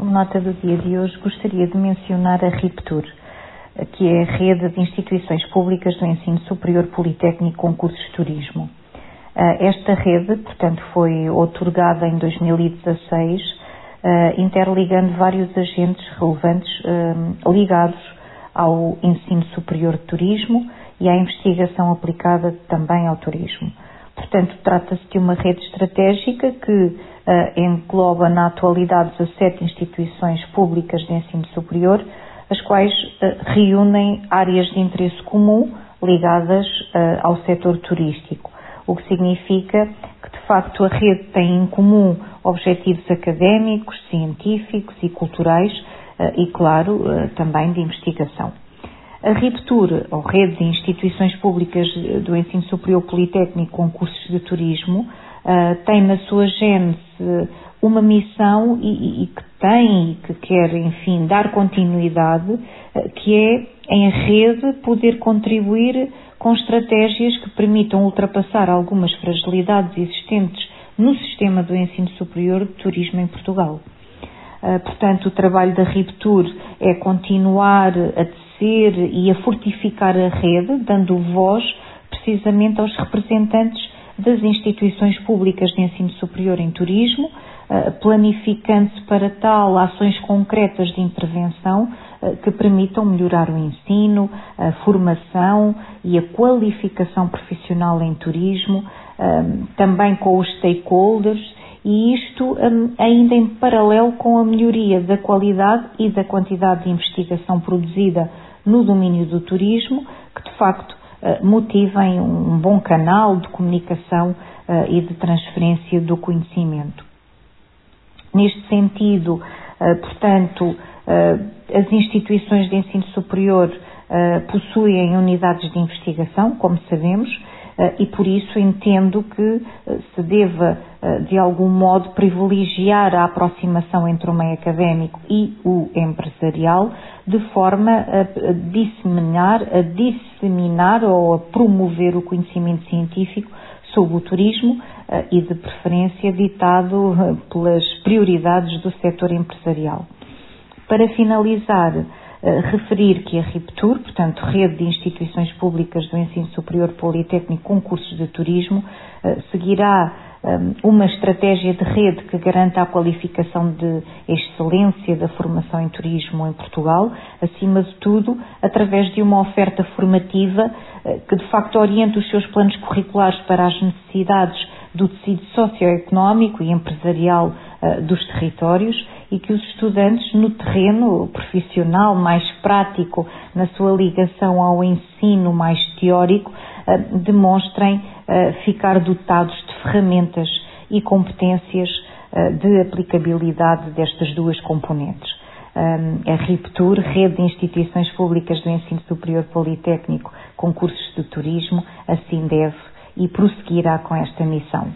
Como nota do dia de hoje, gostaria de mencionar a RIPTUR, que é a Rede de Instituições Públicas do Ensino Superior Politécnico Concursos de Turismo. Ah, esta rede, portanto, foi otorgada em 2016, ah, interligando vários agentes relevantes ah, ligados ao ensino superior de turismo e à investigação aplicada também ao turismo. Portanto, trata-se de uma rede estratégica que uh, engloba na atualidade 17 instituições públicas de ensino superior, as quais uh, reúnem áreas de interesse comum ligadas uh, ao setor turístico, o que significa que, de facto, a rede tem em comum objetivos académicos, científicos e culturais e, claro, também de investigação. A RIPTUR, ou Rede de Instituições Públicas do Ensino Superior Politécnico com Cursos de Turismo, eh, tem na sua gênese uma missão e, que tem e que quer, enfim, dar continuidade, eh, que é, em rede, poder contribuir com estratégias que permitam ultrapassar algumas fragilidades existentes no sistema do ensino superior de turismo em Portugal. Eh, portanto, o trabalho da RIPTUR é continuar a fortalecer e a fortificar a rede, dando voz precisamente aos representantes das instituições públicas de ensino superior em turismo, eh, planificando-se para tal ações concretas de intervenção eh, que permitam melhorar o ensino, a formação e a qualificação profissional em turismo, eh, também com os stakeholders e isto ainda em paralelo com a melhoria da qualidade e da quantidade de investigação produzida no domínio do turismo, que de facto eh, motivem um bom canal de comunicação eh, e de transferência do conhecimento. Neste sentido, eh, portanto, as instituições de ensino superior possuem unidades de investigação, como sabemos, e por isso entendo que se deva, de algum modo, privilegiar a aproximação entre o meio académico e o empresarial, de forma a disseminar, a disseminar ou a promover o conhecimento científico sobre o turismo e, de preferência, ditado pelas prioridades do setor empresarial. Para finalizar, referir que a RIPTUR, portanto, Rede de Instituições Públicas do Ensino Superior Politécnico com cursos de turismo, eh, seguirá eh, uma estratégia de rede que garanta a qualificação de excelência da formação em turismo em Portugal, acima de tudo, através de uma oferta formativa eh, que de facto oriente os seus planos curriculares para as necessidades do tecido socioeconómico e empresarial dos territórios e que os estudantes, no terreno profissional mais prático, na sua ligação ao ensino mais teórico, eh, demonstrem eh, ficar dotados ferramentas e competências eh, de aplicabilidade destas duas componentes. A RIPTUR, Rede de Instituições Públicas do Ensino Superior Politécnico com cursos de turismo, assim deve e prosseguirá com esta missão.